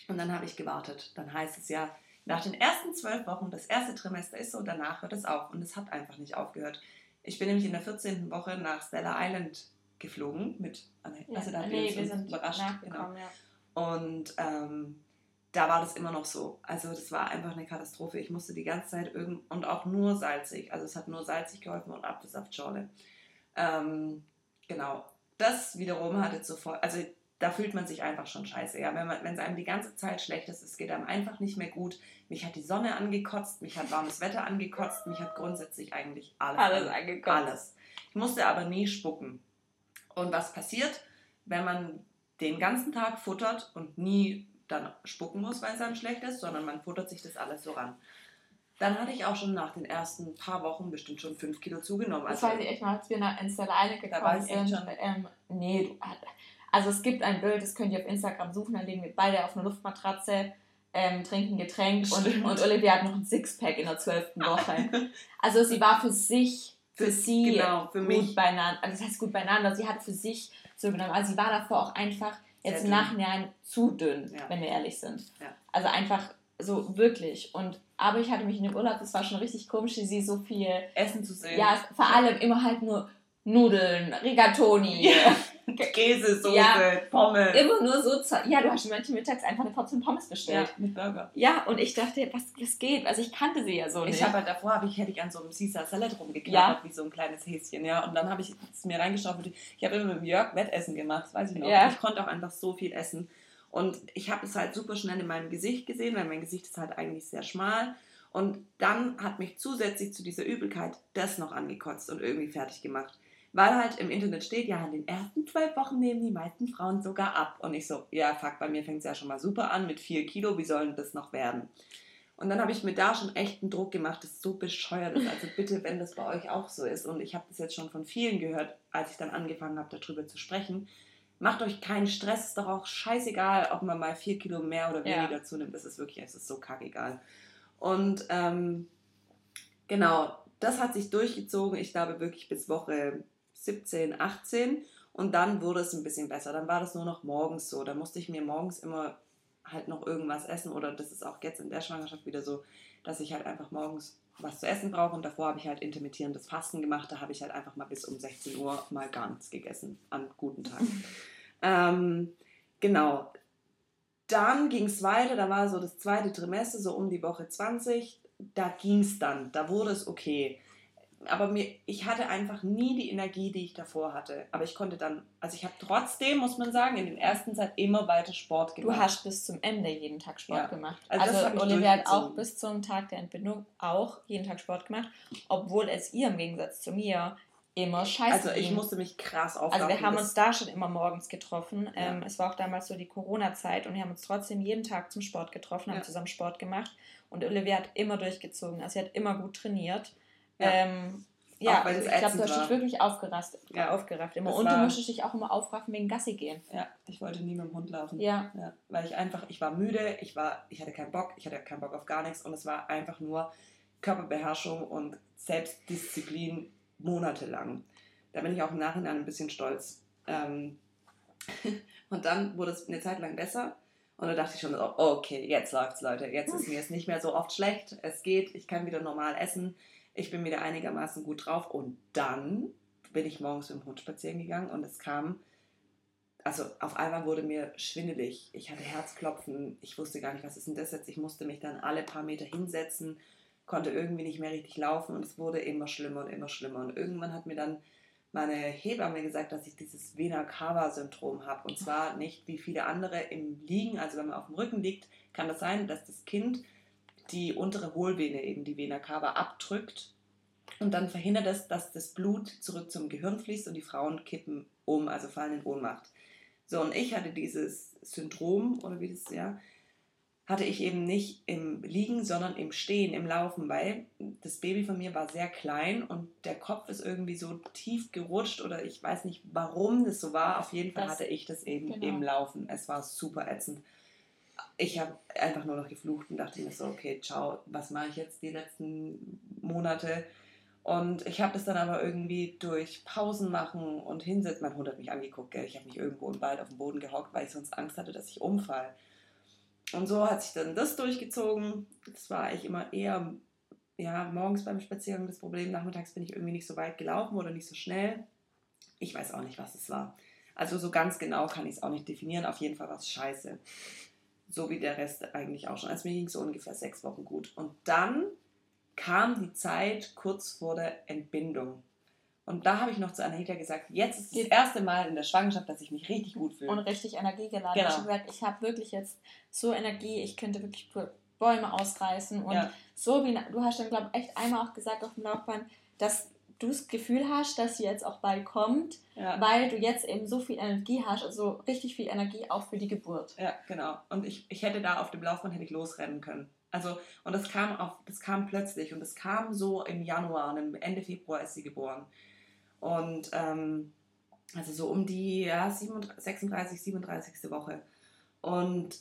[SPEAKER 2] Und dann habe ich gewartet. Dann heißt es ja, nach den ersten zwölf Wochen, das erste Trimester ist so, danach hört es auf. Und es hat einfach nicht aufgehört. Ich bin nämlich in der 14. Woche nach Stella Island geflogen mit, also da nee, wir, sind überrascht. Genau. Ja. Und ähm, da war das immer noch so. Also das war einfach eine Katastrophe. Ich musste die ganze Zeit irgend und auch nur salzig. Also es hat nur salzig geholfen und Apfelsaftschorle. Ähm, genau. Das wiederum hatte zuvor, also da fühlt man sich einfach schon scheiße. Ja, wenn wenn es einem die ganze Zeit schlecht ist, es geht einem einfach nicht mehr gut. Mich hat die Sonne angekotzt, mich hat warmes Wetter angekotzt, mich hat grundsätzlich eigentlich alles, alles angekotzt. Alles. Ich musste aber nie spucken. Und was passiert, wenn man den ganzen Tag futtert und nie dann spucken muss, weil es einem schlecht ist, sondern man futtert sich das alles so ran. Dann hatte ich auch schon nach den ersten paar Wochen bestimmt schon fünf Kilo zugenommen.
[SPEAKER 1] Das also, weiß ich echt noch, als wir nach Insta alleine gekommen sind. Schon ähm, nee, also es gibt ein Bild, das könnt ihr auf Instagram suchen, da liegen wir beide auf einer Luftmatratze, ähm, trinken Getränk und, und Olivia hat noch ein Sixpack in der zwölften Woche. Also sie war für sich für sie genau, für gut mich. beieinander. Also das heißt gut beieinander. Sie hat für sich so genommen. Also sie war davor auch einfach jetzt im Nachhinein zu dünn, ja. wenn wir ehrlich sind. Ja. Also einfach so wirklich. Und aber ich hatte mich in dem Urlaub, das war schon richtig komisch, sie so viel
[SPEAKER 2] Essen zu sehen.
[SPEAKER 1] Ja, vor allem immer halt nur Nudeln, Rigatoni, ja. Käsesoße, ja, Pommes. Immer nur so. Ja, du hast schon manchmal mittags einfach eine Portion Pommes bestellt. Ja, mit Burger. Ja, und ich dachte, was, was geht? Also ich kannte sie ja so
[SPEAKER 2] nicht. Ich habe halt davor, hab ich, hätte ich an so einem Caesar Salad rumgeklappert, ja. wie so ein kleines Häschen, ja. Und dann habe ich es mir reingeschaufelt. Ich habe immer mit Jörg Wettessen gemacht, das weiß ich noch. Ja. Ich konnte auch einfach so viel essen. Und ich habe es halt super schnell in meinem Gesicht gesehen, weil mein Gesicht ist halt eigentlich sehr schmal. Und dann hat mich zusätzlich zu dieser Übelkeit das noch angekotzt und irgendwie fertig gemacht. Weil halt im Internet steht, ja, in den ersten zwölf Wochen nehmen die meisten Frauen sogar ab. Und ich so, ja, fuck, bei mir fängt es ja schon mal super an mit vier Kilo, wie soll denn das noch werden? Und dann habe ich mir da schon echt einen Druck gemacht, das so bescheuert ist. Also bitte, wenn das bei euch auch so ist. Und ich habe das jetzt schon von vielen gehört, als ich dann angefangen habe, darüber zu sprechen. Macht euch keinen Stress, ist doch auch scheißegal, ob man mal vier Kilo mehr oder weniger ja. zunimmt. Das ist wirklich, es ist so kackegal. Und ähm, genau, das hat sich durchgezogen, ich glaube wirklich bis Woche 17, 18 und dann wurde es ein bisschen besser. Dann war das nur noch morgens so. Da musste ich mir morgens immer halt noch irgendwas essen oder das ist auch jetzt in der Schwangerschaft wieder so, dass ich halt einfach morgens was zu essen brauche und davor habe ich halt intermittierendes Fasten gemacht. Da habe ich halt einfach mal bis um 16 Uhr mal gar nichts gegessen an guten Tagen. ähm, genau. Dann ging es weiter, da war so das zweite Trimester, so um die Woche 20. Da ging es dann, da wurde es okay aber mir, ich hatte einfach nie die Energie, die ich davor hatte. Aber ich konnte dann, also ich habe trotzdem, muss man sagen, in den ersten Zeit immer weiter Sport
[SPEAKER 1] gemacht. Du hast bis zum Ende jeden Tag Sport ja. gemacht. Also, also Olivia hat auch bis zum Tag der Entbindung auch jeden Tag Sport gemacht, obwohl es ihr im Gegensatz zu mir immer scheiße
[SPEAKER 2] Also ich ging. musste mich krass aufraffen.
[SPEAKER 1] Also wir haben uns da schon immer morgens getroffen. Ja. Ähm, es war auch damals so die Corona-Zeit und wir haben uns trotzdem jeden Tag zum Sport getroffen, haben ja. zusammen Sport gemacht und Olivia hat immer durchgezogen. Also sie hat immer gut trainiert. Ja, ähm, ja also ich glaube, du hast dich wirklich aufgerafft. Ja. aufgerafft immer. Und du musstest dich auch immer aufraffen wegen Gassi gehen.
[SPEAKER 2] Ja, ich wollte nie mit dem Hund laufen. Ja. ja. Weil ich einfach, ich war müde, ich war, ich hatte keinen Bock, ich hatte keinen Bock auf gar nichts und es war einfach nur Körperbeherrschung und Selbstdisziplin monatelang. Da bin ich auch im Nachhinein ein bisschen stolz. Ähm und dann wurde es eine Zeit lang besser. Und da dachte ich schon, so, okay, jetzt läuft's, Leute. Jetzt ist mir jetzt nicht mehr so oft schlecht. Es geht, ich kann wieder normal essen ich bin wieder einigermaßen gut drauf und dann bin ich morgens mit dem Hund spazieren gegangen und es kam, also auf einmal wurde mir schwindelig. Ich hatte Herzklopfen, ich wusste gar nicht, was ist denn das jetzt. Ich musste mich dann alle paar Meter hinsetzen, konnte irgendwie nicht mehr richtig laufen und es wurde immer schlimmer und immer schlimmer. Und irgendwann hat mir dann meine Hebamme gesagt, dass ich dieses Vena Cava Syndrom habe. Und zwar nicht wie viele andere im Liegen, also wenn man auf dem Rücken liegt, kann das sein, dass das Kind die untere Hohlvene, eben die Vena Cava, abdrückt und dann verhindert es, dass das Blut zurück zum Gehirn fließt und die Frauen kippen um, also fallen in Ohnmacht. So, und ich hatte dieses Syndrom, oder wie das, ja, hatte ich eben nicht im Liegen, sondern im Stehen, im Laufen, weil das Baby von mir war sehr klein und der Kopf ist irgendwie so tief gerutscht oder ich weiß nicht, warum das so war. Auf jeden Fall das, hatte ich das eben genau. im Laufen. Es war super ätzend. Ich habe einfach nur noch geflucht und dachte mir so, okay, ciao, was mache ich jetzt die letzten Monate? Und ich habe das dann aber irgendwie durch Pausen machen und hinsetzen. Mein Hund hat mich angeguckt, gell? ich habe mich irgendwo im Wald auf dem Boden gehockt, weil ich sonst Angst hatte, dass ich umfall. Und so hat sich dann das durchgezogen. Das war ich immer eher ja, morgens beim Spaziergang das Problem. Nachmittags bin ich irgendwie nicht so weit gelaufen oder nicht so schnell. Ich weiß auch nicht, was es war. Also so ganz genau kann ich es auch nicht definieren. Auf jeden Fall war es scheiße. So wie der Rest eigentlich auch schon. Also mir ging es so ungefähr sechs Wochen gut. Und dann kam die Zeit kurz vor der Entbindung. Und da habe ich noch zu Anahita gesagt, jetzt ist das erste Mal in der Schwangerschaft, dass ich mich richtig gut fühle.
[SPEAKER 1] Und richtig energiegeladen. Genau. Ich habe gesagt, ich habe wirklich jetzt so Energie, ich könnte wirklich Bäume ausreißen. Und ja. so wie, du hast dann, glaube ich, echt einmal auch gesagt auf dem Laufband, dass du das Gefühl hast, dass sie jetzt auch bald kommt, ja. weil du jetzt eben so viel Energie hast, also richtig viel Energie auch für die Geburt.
[SPEAKER 2] Ja, genau. Und ich, ich hätte da auf dem Laufband hätte ich losrennen können. Also, und das kam auch, das kam plötzlich und das kam so im Januar, Ende Februar ist sie geboren. Und ähm, also so um die ja, 36, 37. Woche. Und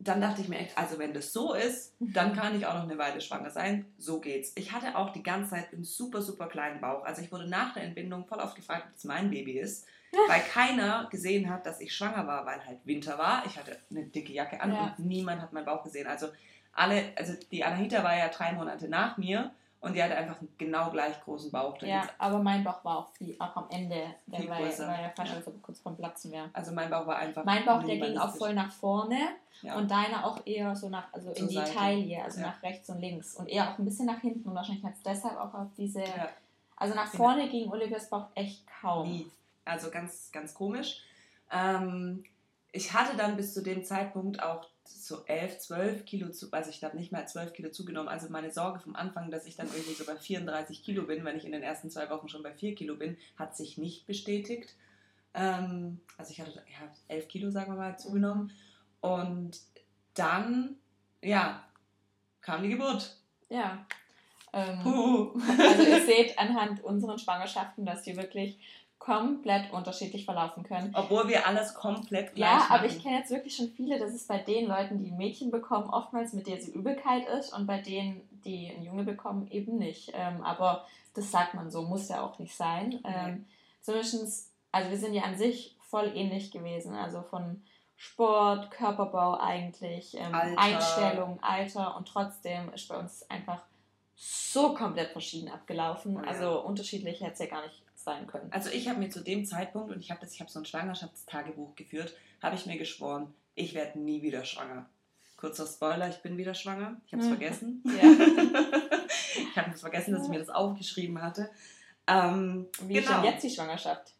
[SPEAKER 2] dann dachte ich mir echt, also wenn das so ist, dann kann ich auch noch eine Weile schwanger sein. So geht's. Ich hatte auch die ganze Zeit einen super, super kleinen Bauch. Also ich wurde nach der Entbindung voll oft gefragt, ob das mein Baby ist. Weil keiner gesehen hat, dass ich schwanger war, weil halt Winter war. Ich hatte eine dicke Jacke an ja. und niemand hat meinen Bauch gesehen. Also alle, also die Anahita war ja drei Monate nach mir und die hatte einfach einen genau gleich großen Bauch.
[SPEAKER 1] Da ja, aber mein Bauch war auch, viel, auch am Ende, der viel war, größer. war ja fast ja. Also kurz vorm Platzen wäre.
[SPEAKER 2] Also mein Bauch war einfach.
[SPEAKER 1] Mein Bauch, der ging auch voll nach vorne ja. und deiner auch eher so nach, also Zur in die Seite. Taille, also ja. nach rechts und links und eher auch ein bisschen nach hinten und wahrscheinlich hat es deshalb auch auf diese, also nach genau. vorne ging Olivias Bauch echt kaum. Nie.
[SPEAKER 2] Also ganz, ganz komisch. Ähm, ich hatte dann bis zu dem Zeitpunkt auch so 11, 12 Kilo zu, also ich habe nicht mal 12 Kilo zugenommen. Also meine Sorge vom Anfang, dass ich dann irgendwie so bei 34 Kilo bin, wenn ich in den ersten zwei Wochen schon bei 4 Kilo bin, hat sich nicht bestätigt. Ähm, also ich hatte ja, 11 Kilo, sagen wir mal, zugenommen. Und dann, ja, kam die Geburt.
[SPEAKER 1] Ja. Ähm, also ihr seht anhand unseren Schwangerschaften, dass die wirklich komplett unterschiedlich verlaufen können.
[SPEAKER 2] Obwohl wir alles komplett
[SPEAKER 1] gleich Ja, aber ich kenne jetzt wirklich schon viele, dass es bei den Leuten, die ein Mädchen bekommen, oftmals mit der sie Übelkeit ist und bei denen, die ein Junge bekommen, eben nicht. Ähm, aber das sagt man so, muss ja auch nicht sein. Ähm, zumindest, also wir sind ja an sich voll ähnlich gewesen, also von Sport, Körperbau eigentlich, ähm, Alter. Einstellung, Alter und trotzdem ist bei uns einfach so komplett verschieden abgelaufen. Oh ja. Also unterschiedlich hätte es ja gar nicht sein können.
[SPEAKER 2] Also ich habe mir zu dem Zeitpunkt, und ich habe das, ich habe so ein Schwangerschaftstagebuch geführt, habe ich mir geschworen, ich werde nie wieder schwanger. Kurzer Spoiler, ich bin wieder schwanger. Ich habe es mhm. vergessen. Ja. ich habe es vergessen, dass ich mir das aufgeschrieben hatte. Ähm,
[SPEAKER 1] Wie genau. ist denn jetzt die Schwangerschaft?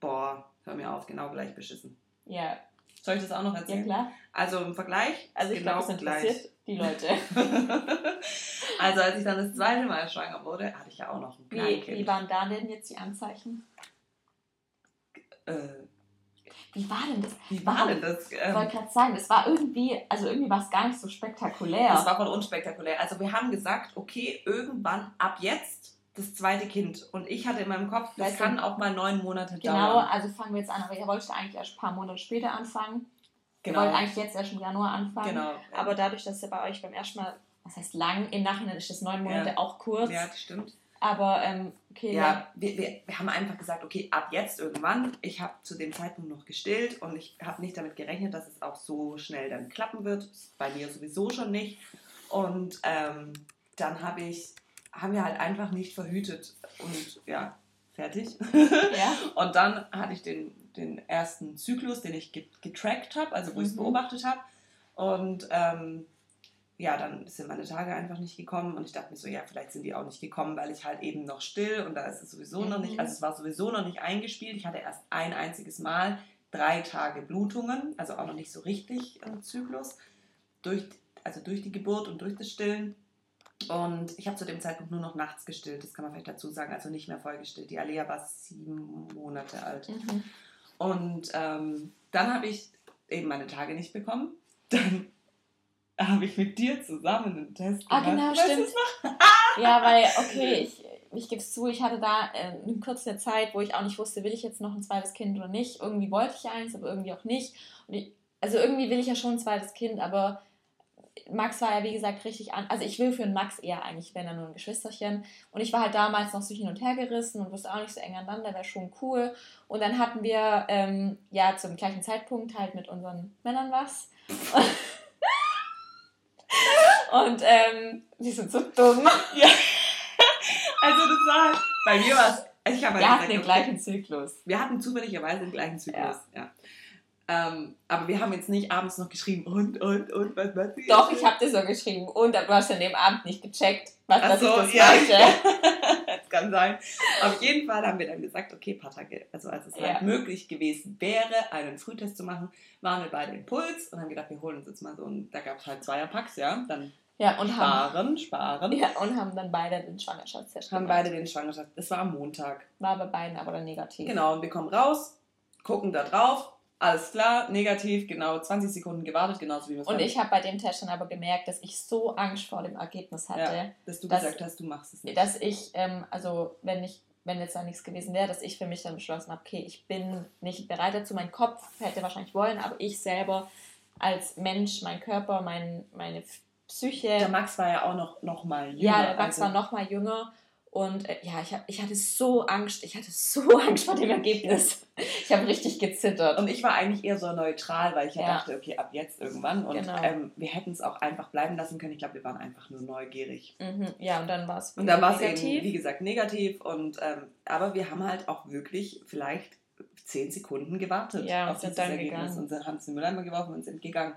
[SPEAKER 2] Boah, hör mir auf, genau gleich beschissen.
[SPEAKER 1] Ja.
[SPEAKER 2] Soll ich das auch noch erzählen? Ja, klar. Also im Vergleich,
[SPEAKER 1] also ich genau glaube, das interessiert gleich. die Leute.
[SPEAKER 2] also als ich dann das zweite Mal schwanger wurde, hatte ich ja auch noch ein
[SPEAKER 1] Kleinkind. Wie, wie waren da denn jetzt die Anzeichen? Äh, wie war denn das?
[SPEAKER 2] Wie war, war denn das?
[SPEAKER 1] Ähm, ich wollte gerade sagen, es war irgendwie, also irgendwie war es gar nicht so spektakulär.
[SPEAKER 2] Es war voll unspektakulär. Also wir haben gesagt, okay, irgendwann ab jetzt das zweite Kind. Und ich hatte in meinem Kopf, das weißt kann auch mal neun Monate
[SPEAKER 1] genau, dauern. Genau, also fangen wir jetzt an. Aber ihr wolltet eigentlich erst ein paar Monate später anfangen. Genau. Ihr wollt eigentlich jetzt erst im Januar anfangen. Genau. Aber dadurch, dass ihr bei euch beim ersten Mal, was heißt lang, im Nachhinein ist das neun Monate ja. auch kurz.
[SPEAKER 2] Ja, das stimmt.
[SPEAKER 1] Aber ähm, okay.
[SPEAKER 2] Ja, wir, wir, wir, haben einfach gesagt, okay, ab jetzt irgendwann. Ich habe zu dem Zeitpunkt noch gestillt und ich habe nicht damit gerechnet, dass es auch so schnell dann klappen wird. Bei mir sowieso schon nicht. Und ähm, dann habe ich haben wir halt einfach nicht verhütet. Und ja, fertig. Ja. und dann hatte ich den, den ersten Zyklus, den ich getrackt habe, also wo mhm. ich es beobachtet habe. Und ähm, ja, dann sind meine Tage einfach nicht gekommen und ich dachte mir so, ja, vielleicht sind die auch nicht gekommen, weil ich halt eben noch still und da ist es sowieso mhm. noch nicht, mhm. also es war sowieso noch nicht eingespielt. Ich hatte erst ein einziges Mal drei Tage Blutungen, also auch noch nicht so richtig im Zyklus, durch, also durch die Geburt und durch das Stillen. Und ich habe zu dem Zeitpunkt nur noch nachts gestillt, das kann man vielleicht dazu sagen, also nicht mehr voll gestillt. Die Alea war sieben Monate alt. Mhm. Und ähm, dann habe ich eben meine Tage nicht bekommen. Dann habe ich mit dir zusammen einen Test ah, gemacht. Ah, genau,
[SPEAKER 1] stimmt. ja, weil, okay, ich, ich gebe es zu, ich hatte da äh, eine kurze Zeit, wo ich auch nicht wusste, will ich jetzt noch ein zweites Kind oder nicht. Irgendwie wollte ich eins, aber irgendwie auch nicht. Ich, also irgendwie will ich ja schon ein zweites Kind, aber Max war ja, wie gesagt, richtig an. Also ich will für einen Max eher eigentlich, wenn er nur ein Geschwisterchen. Und ich war halt damals noch so hin und her gerissen und wusste auch nicht so eng aneinander, wäre schon cool. Und dann hatten wir ähm, ja zum gleichen Zeitpunkt halt mit unseren Männern was. und ähm, die sind so dumm. Ja.
[SPEAKER 2] Also das war halt, bei mir war es. Ich
[SPEAKER 1] wir
[SPEAKER 2] halt
[SPEAKER 1] hatten den gleichen Zyklus.
[SPEAKER 2] Wir hatten zufälligerweise den gleichen Zyklus, ja. ja. Ähm, aber wir haben jetzt nicht abends noch geschrieben und, und, und, was, was
[SPEAKER 1] Doch, ich habe dir so geschrieben und du hast an dem Abend nicht gecheckt, was Ach so, das ja.
[SPEAKER 2] das kann sein. Auf jeden Fall haben wir dann gesagt, okay, paar Tage, also als es ja. halt möglich gewesen wäre, einen Frühtest zu machen, waren wir beide im Puls und haben gedacht, wir holen uns jetzt mal so und da gab es halt Zweierpacks, ja, dann ja, und sparen,
[SPEAKER 1] haben,
[SPEAKER 2] sparen.
[SPEAKER 1] Ja, und haben dann beide den Schwangerschaftstest
[SPEAKER 2] Haben beide den Schwangerschaftstest, das war am Montag.
[SPEAKER 1] War bei beiden aber dann negativ.
[SPEAKER 2] Genau, und wir kommen raus, gucken da drauf, alles klar, negativ, genau 20 Sekunden gewartet, genauso wie wir
[SPEAKER 1] es Und ich habe bei dem Test dann aber gemerkt, dass ich so Angst vor dem Ergebnis hatte. Ja,
[SPEAKER 2] dass du dass, gesagt hast, du machst es
[SPEAKER 1] nicht. Dass ich, ähm, also wenn ich, wenn jetzt da nichts gewesen wäre, dass ich für mich dann beschlossen habe, okay, ich bin nicht bereit dazu. Mein Kopf hätte wahrscheinlich wollen, aber ich selber als Mensch, mein Körper, mein, meine Psyche.
[SPEAKER 2] Der Max war ja auch noch, noch mal
[SPEAKER 1] jünger. Ja, der Max also. war noch mal jünger. Und äh, ja, ich, hab, ich hatte so Angst, ich hatte so Angst vor dem Ergebnis. Ich habe richtig gezittert.
[SPEAKER 2] Und ich war eigentlich eher so neutral, weil ich ja, ja. dachte, okay, ab jetzt irgendwann. Und genau. ähm, wir hätten es auch einfach bleiben lassen können. Ich glaube, wir waren einfach nur neugierig.
[SPEAKER 1] Mhm. Ja, und dann war es
[SPEAKER 2] Und dann war es eben, wie gesagt, negativ. Und, ähm, aber wir haben halt auch wirklich vielleicht zehn Sekunden gewartet ja, auf dieses Ergebnis. Gegangen. Und dann haben es in den Mülleimer geworfen und sind gegangen.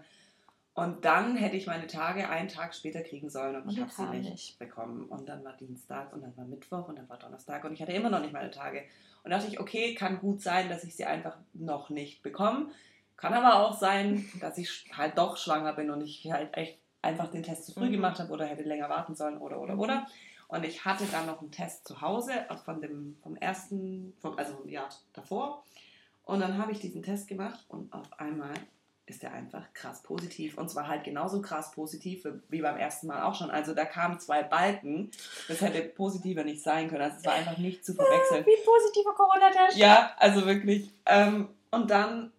[SPEAKER 2] Und dann hätte ich meine Tage einen Tag später kriegen sollen und, ich habe sie nicht, nicht, bekommen. Und dann war Dienstag und dann war Mittwoch und dann war Donnerstag und ich hatte immer noch nicht meine Tage. Und dachte ich, okay, kann gut sein, dass ich sie einfach noch nicht bekomme. Kann aber auch sein, dass ich halt doch schwanger bin und ich halt echt einfach den Test zu früh mhm. gemacht habe oder hätte länger warten sollen oder oder mhm. oder. Und ich hatte dann noch einen Test zu Hause von dem, vom ersten, vom, also ein Jahr davor. Und dann habe ich diesen Test gemacht und auf einmal ist er einfach krass positiv. Und zwar halt genauso krass positiv wie beim ersten Mal auch schon. Also da kamen zwei Balken. Das hätte positiver nicht sein können. Also es war einfach nicht zu verwechseln.
[SPEAKER 1] Wie positiver Corona-Test.
[SPEAKER 2] Ja, also wirklich. Ähm, und dann,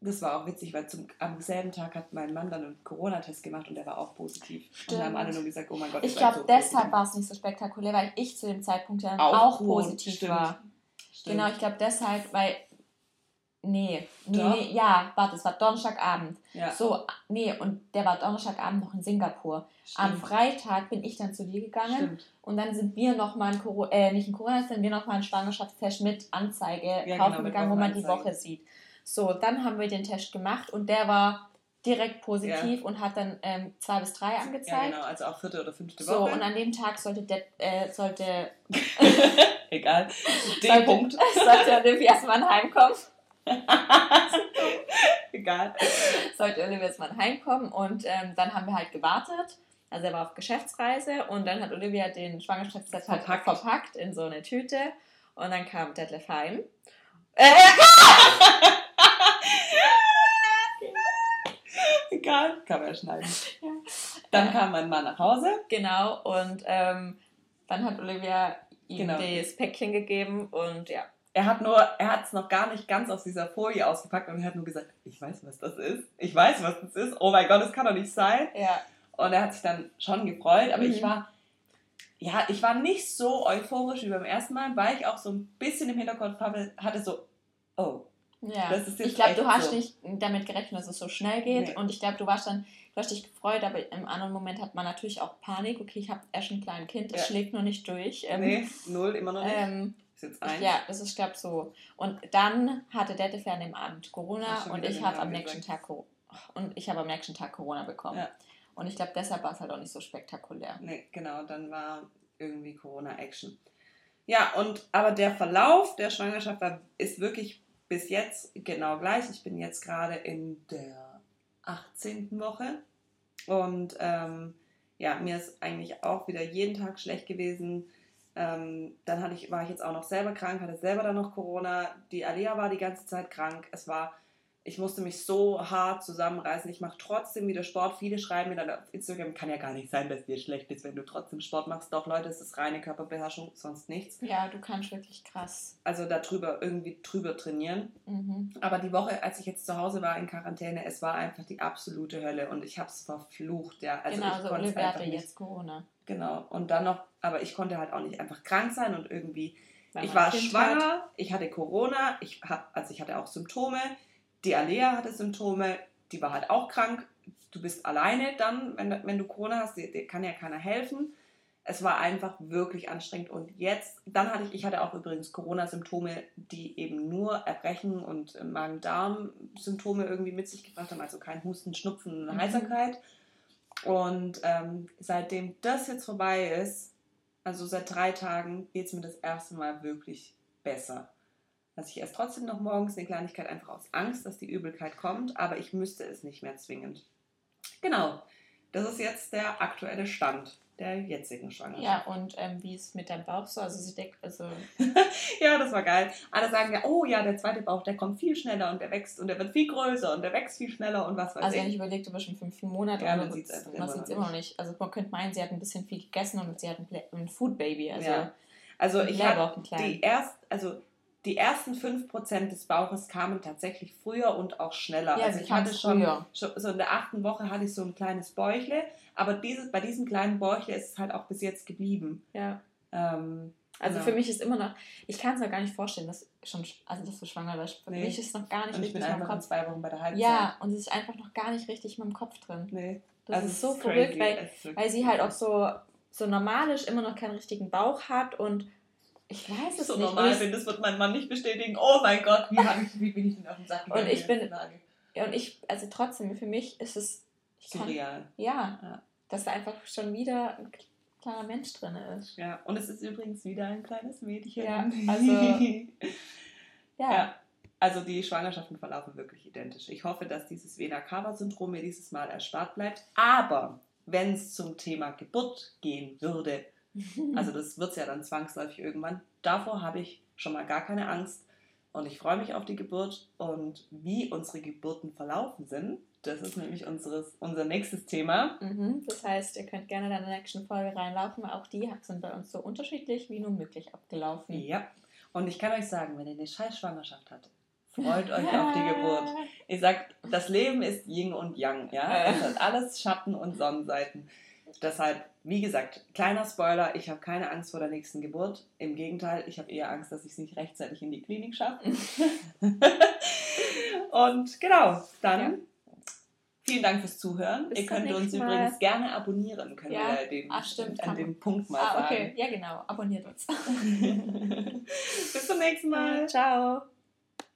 [SPEAKER 2] das war auch witzig, weil zum, am selben Tag hat mein Mann dann einen Corona-Test gemacht und der war auch positiv. Stimmt. Und dann haben alle nur gesagt, oh mein Gott.
[SPEAKER 1] Ich glaube, so deshalb war es nicht so spektakulär, weil ich zu dem Zeitpunkt ja auch, auch positiv stimmt. war. Stimmt. Genau, ich glaube deshalb, weil Nee, nee, nee, ja, warte, es war Donnerstagabend. Ja. So, nee, und der war Donnerstagabend noch in Singapur. Stimmt. Am Freitag bin ich dann zu dir gegangen Stimmt. und dann sind wir nochmal ein Corona, äh, nicht ein Corona, sind wir nochmal ein Schwangerschaftstest mit Anzeige ja, kaufen genau, gegangen, wo man die Woche sieht. So, dann haben wir den Test gemacht und der war direkt positiv ja. und hat dann ähm, zwei bis drei angezeigt. Ja,
[SPEAKER 2] genau, also auch vierte oder fünfte
[SPEAKER 1] Woche. So, und an dem Tag sollte der, äh, sollte...
[SPEAKER 2] Egal,
[SPEAKER 1] den sollte, Punkt. Sollte Olivia erstmal heimkommen.
[SPEAKER 2] Egal.
[SPEAKER 1] Sollte Olivia jetzt mal heimkommen und ähm, dann haben wir halt gewartet. Also er war auf Geschäftsreise und dann hat Olivia den Schwangerschaftstest halt verpackt. verpackt in so eine Tüte und dann kam Detlef heim. Äh,
[SPEAKER 2] Egal, kann man schneiden. Ja. Dann kam mein Mann nach Hause.
[SPEAKER 1] Genau, und ähm, dann hat Olivia ihm genau. das Päckchen gegeben und ja,
[SPEAKER 2] er hat nur, er hat es noch gar nicht ganz aus dieser Folie ausgepackt und er hat nur gesagt, ich weiß, was das ist. Ich weiß, was das ist. Oh mein Gott, das kann doch nicht sein.
[SPEAKER 1] Ja.
[SPEAKER 2] Und er hat sich dann schon gefreut, aber mhm. ich war, ja, ich war nicht so euphorisch wie beim ersten Mal, weil ich auch so ein bisschen im Hinterkopf hatte, so, oh.
[SPEAKER 1] Ja, das ist jetzt ich glaube, du hast so. nicht damit gerechnet, dass es so schnell geht. Nee. Und ich glaube, du warst dann, du hast dich gefreut, aber im anderen Moment hat man natürlich auch Panik. Okay, ich habe erst ein kleines Kind, das ja. schlägt nur nicht durch.
[SPEAKER 2] Ähm, nee, null, immer noch nicht.
[SPEAKER 1] Ähm, jetzt eins? Ja, das ist, glaube so. Und dann hatte Detlef ja an dem Abend Corona und ich habe am nächsten Tag und ich habe am nächsten Tag Corona bekommen. Ja. Und ich glaube, deshalb war es halt auch nicht so spektakulär.
[SPEAKER 2] Nee, genau, dann war irgendwie Corona-Action. Ja, und aber der Verlauf der Schwangerschaft war, ist wirklich bis jetzt genau gleich. Ich bin jetzt gerade in der 18. Woche und ähm, ja, mir ist eigentlich auch wieder jeden Tag schlecht gewesen. Ähm, dann hatte ich, war ich jetzt auch noch selber krank, hatte selber dann noch Corona. Die Alea war die ganze Zeit krank. Es war ich musste mich so hart zusammenreißen. Ich mache trotzdem wieder Sport. Viele schreiben mir dann auf Instagram, kann ja gar nicht sein, dass dir schlecht ist, wenn du trotzdem Sport machst. Doch, Leute, es ist reine Körperbeherrschung, sonst nichts.
[SPEAKER 1] Ja, du kannst wirklich krass.
[SPEAKER 2] Also darüber irgendwie drüber trainieren. Mhm. Aber die Woche, als ich jetzt zu Hause war in Quarantäne, es war einfach die absolute Hölle und ich habe es verflucht. Ja. Also genau, ich so Olivia hatte jetzt Corona. Genau. Und dann noch, aber ich konnte halt auch nicht einfach krank sein und irgendwie, Weil ich war kind schwanger, hat. ich hatte Corona, ich hab, also ich hatte auch Symptome die Alea hatte Symptome, die war halt auch krank. Du bist alleine dann, wenn, wenn du Corona hast, dir, dir kann ja keiner helfen. Es war einfach wirklich anstrengend. Und jetzt, dann hatte ich, ich hatte auch übrigens Corona-Symptome, die eben nur Erbrechen und Magen-Darm-Symptome irgendwie mit sich gebracht haben, also kein Husten, Schnupfen, mhm. Und ähm, seitdem das jetzt vorbei ist, also seit drei Tagen, geht es mir das erste Mal wirklich besser. Also ich esse trotzdem noch morgens eine Kleinigkeit einfach aus Angst, dass die Übelkeit kommt, aber ich müsste es nicht mehr zwingend. Genau, das ist jetzt der aktuelle Stand der jetzigen Schwangerschaft.
[SPEAKER 1] Ja, und ähm, wie ist mit deinem Bauch so? Also sie deckt, also.
[SPEAKER 2] ja, das war geil. Alle sagen ja, oh ja, der zweite Bauch, der kommt viel schneller und der wächst und der wird viel größer und der wächst viel schneller und was weiß
[SPEAKER 1] also, ich. Also ich überlegt, über schon fünf Monate ja, man sieht es man sieht es immer noch nicht. Also man könnte meinen, sie hat ein bisschen viel gegessen und sie hat ein, ein Food Baby. Also, ja.
[SPEAKER 2] also ich habe die erst, also die ersten 5% des Bauches kamen tatsächlich früher und auch schneller. Ja, also ich hatte schon, schon, so in der achten Woche hatte ich so ein kleines Bäuchle, aber dieses, bei diesem kleinen Bäuchle ist es halt auch bis jetzt geblieben. Ja.
[SPEAKER 1] Ähm, also genau. für mich ist immer noch, ich kann es mir gar nicht vorstellen, dass schon, also dass du schwanger bist. Für nee. mich ist es noch gar nicht und richtig ich bin in meinem Kopf. zwei Wochen bei der Halbzeit. Ja, und es ist einfach noch gar nicht richtig in meinem Kopf drin. Nee. Das also ist so verrückt, weil, weil sie halt auch so, so normal ist, immer noch keinen richtigen Bauch hat und ich weiß es so nicht. So normal bin, das wird mein Mann nicht bestätigen. Oh mein Gott, wie, ich, wie bin ich denn auf den Sack gegangen? Und ich bin, ja, und ich, also trotzdem, für mich ist es surreal. ja, ja, dass da einfach schon wieder ein kleiner Mensch drin ist.
[SPEAKER 2] Ja, und es ist übrigens wieder ein kleines Mädchen. Ja, also, ja. ja. Also die Schwangerschaften verlaufen wirklich identisch. Ich hoffe, dass dieses Vena-Cava-Syndrom mir dieses Mal erspart bleibt. Aber wenn es zum Thema Geburt gehen würde, also das wird es ja dann zwangsläufig irgendwann. Davor habe ich schon mal gar keine Angst und ich freue mich auf die Geburt und wie unsere Geburten verlaufen sind. Das ist nämlich unseres, unser nächstes Thema.
[SPEAKER 1] Mhm, das heißt, ihr könnt gerne in der nächsten Folge reinlaufen. Auch die sind bei uns so unterschiedlich wie nur möglich abgelaufen.
[SPEAKER 2] Ja, und ich kann euch sagen, wenn ihr eine Scheißschwangerschaft hattet, freut euch auf die Geburt. Ich sag, das Leben ist Yin und Yang. Ja? Es hat alles Schatten und Sonnenseiten. Deshalb, wie gesagt, kleiner Spoiler, ich habe keine Angst vor der nächsten Geburt. Im Gegenteil, ich habe eher Angst, dass ich es nicht rechtzeitig in die Klinik schaffe. Und genau, dann ja. vielen Dank fürs Zuhören. Bis Ihr könnt uns mal. übrigens gerne abonnieren, können ja. wir den, Ach, stimmt, an dem Punkt
[SPEAKER 1] mal ah, okay. sagen. Ja, genau, abonniert uns.
[SPEAKER 2] Bis zum nächsten Mal.
[SPEAKER 1] Ciao.